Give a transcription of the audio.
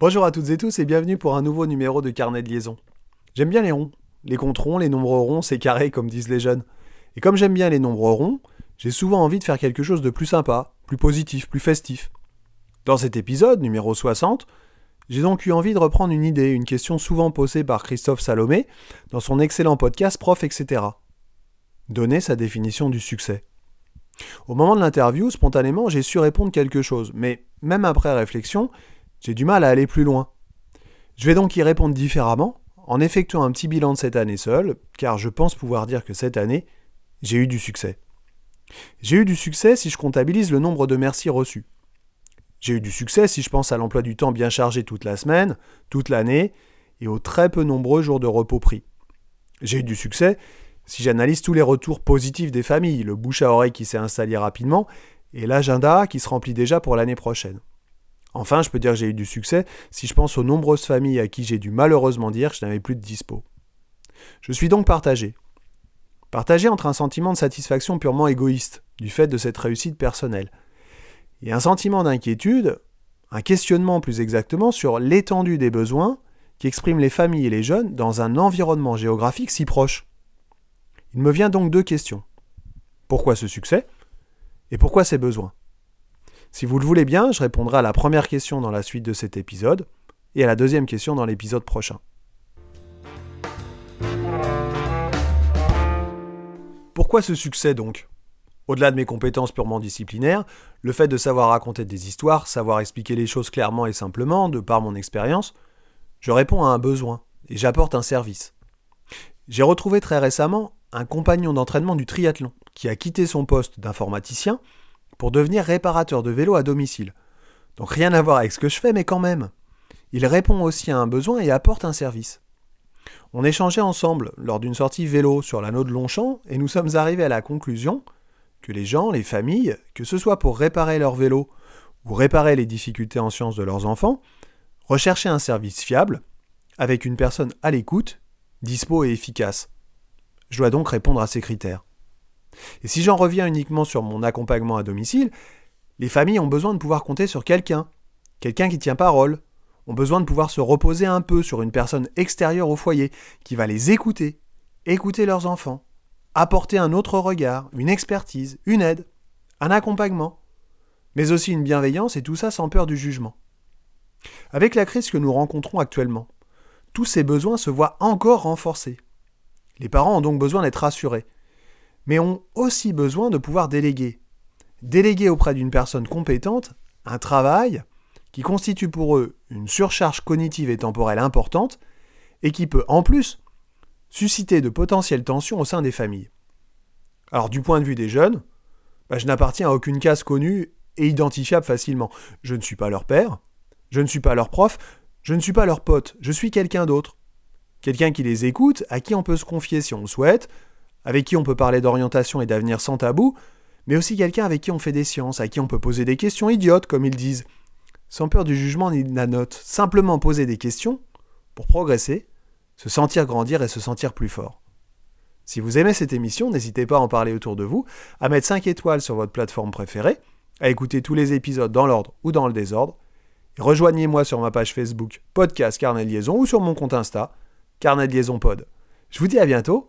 Bonjour à toutes et tous et bienvenue pour un nouveau numéro de Carnet de liaison. J'aime bien les ronds, les comptes ronds, les nombres ronds, c'est carré comme disent les jeunes. Et comme j'aime bien les nombres ronds, j'ai souvent envie de faire quelque chose de plus sympa, plus positif, plus festif. Dans cet épisode, numéro 60, j'ai donc eu envie de reprendre une idée, une question souvent posée par Christophe Salomé dans son excellent podcast Prof, etc. Donner sa définition du succès. Au moment de l'interview, spontanément, j'ai su répondre quelque chose, mais même après réflexion, j'ai du mal à aller plus loin. Je vais donc y répondre différemment, en effectuant un petit bilan de cette année seule, car je pense pouvoir dire que cette année, j'ai eu du succès. J'ai eu du succès si je comptabilise le nombre de merci reçus. J'ai eu du succès si je pense à l'emploi du temps bien chargé toute la semaine, toute l'année, et aux très peu nombreux jours de repos pris. J'ai eu du succès si j'analyse tous les retours positifs des familles, le bouche à oreille qui s'est installé rapidement, et l'agenda qui se remplit déjà pour l'année prochaine. Enfin, je peux dire que j'ai eu du succès si je pense aux nombreuses familles à qui j'ai dû malheureusement dire que je n'avais plus de dispo. Je suis donc partagé. Partagé entre un sentiment de satisfaction purement égoïste, du fait de cette réussite personnelle, et un sentiment d'inquiétude, un questionnement plus exactement sur l'étendue des besoins qu'expriment les familles et les jeunes dans un environnement géographique si proche. Il me vient donc deux questions. Pourquoi ce succès Et pourquoi ces besoins? Si vous le voulez bien, je répondrai à la première question dans la suite de cet épisode et à la deuxième question dans l'épisode prochain. Pourquoi ce succès donc? Au-delà de mes compétences purement disciplinaires, le fait de savoir raconter des histoires, savoir expliquer les choses clairement et simplement, de par mon expérience, je réponds à un besoin et j'apporte un service. J'ai retrouvé très récemment un compagnon d'entraînement du triathlon qui a quitté son poste d'informaticien pour devenir réparateur de vélo à domicile. Donc rien à voir avec ce que je fais, mais quand même. Il répond aussi à un besoin et apporte un service. On échangeait ensemble lors d'une sortie vélo sur l'anneau de Longchamp et nous sommes arrivés à la conclusion que les gens, les familles, que ce soit pour réparer leur vélo ou réparer les difficultés en sciences de leurs enfants, recherchaient un service fiable, avec une personne à l'écoute, dispo et efficace. Je dois donc répondre à ces critères. Et si j'en reviens uniquement sur mon accompagnement à domicile, les familles ont besoin de pouvoir compter sur quelqu'un, quelqu'un qui tient parole, ont besoin de pouvoir se reposer un peu sur une personne extérieure au foyer qui va les écouter, écouter leurs enfants, apporter un autre regard, une expertise, une aide, un accompagnement, mais aussi une bienveillance et tout ça sans peur du jugement. Avec la crise que nous rencontrons actuellement, tous ces besoins se voient encore renforcés. Les parents ont donc besoin d'être rassurés, mais ont aussi besoin de pouvoir déléguer. Déléguer auprès d'une personne compétente un travail qui constitue pour eux une surcharge cognitive et temporelle importante et qui peut en plus susciter de potentielles tensions au sein des familles. Alors du point de vue des jeunes, bah, je n'appartiens à aucune case connue et identifiable facilement. Je ne suis pas leur père, je ne suis pas leur prof, je ne suis pas leur pote, je suis quelqu'un d'autre. Quelqu'un qui les écoute, à qui on peut se confier si on le souhaite, avec qui on peut parler d'orientation et d'avenir sans tabou, mais aussi quelqu'un avec qui on fait des sciences, à qui on peut poser des questions idiotes, comme ils disent, sans peur du jugement ni de la note, simplement poser des questions pour progresser, se sentir grandir et se sentir plus fort. Si vous aimez cette émission, n'hésitez pas à en parler autour de vous, à mettre 5 étoiles sur votre plateforme préférée, à écouter tous les épisodes dans l'ordre ou dans le désordre, rejoignez-moi sur ma page Facebook Podcast Carnet Liaison ou sur mon compte Insta Carnet Liaison Pod. Je vous dis à bientôt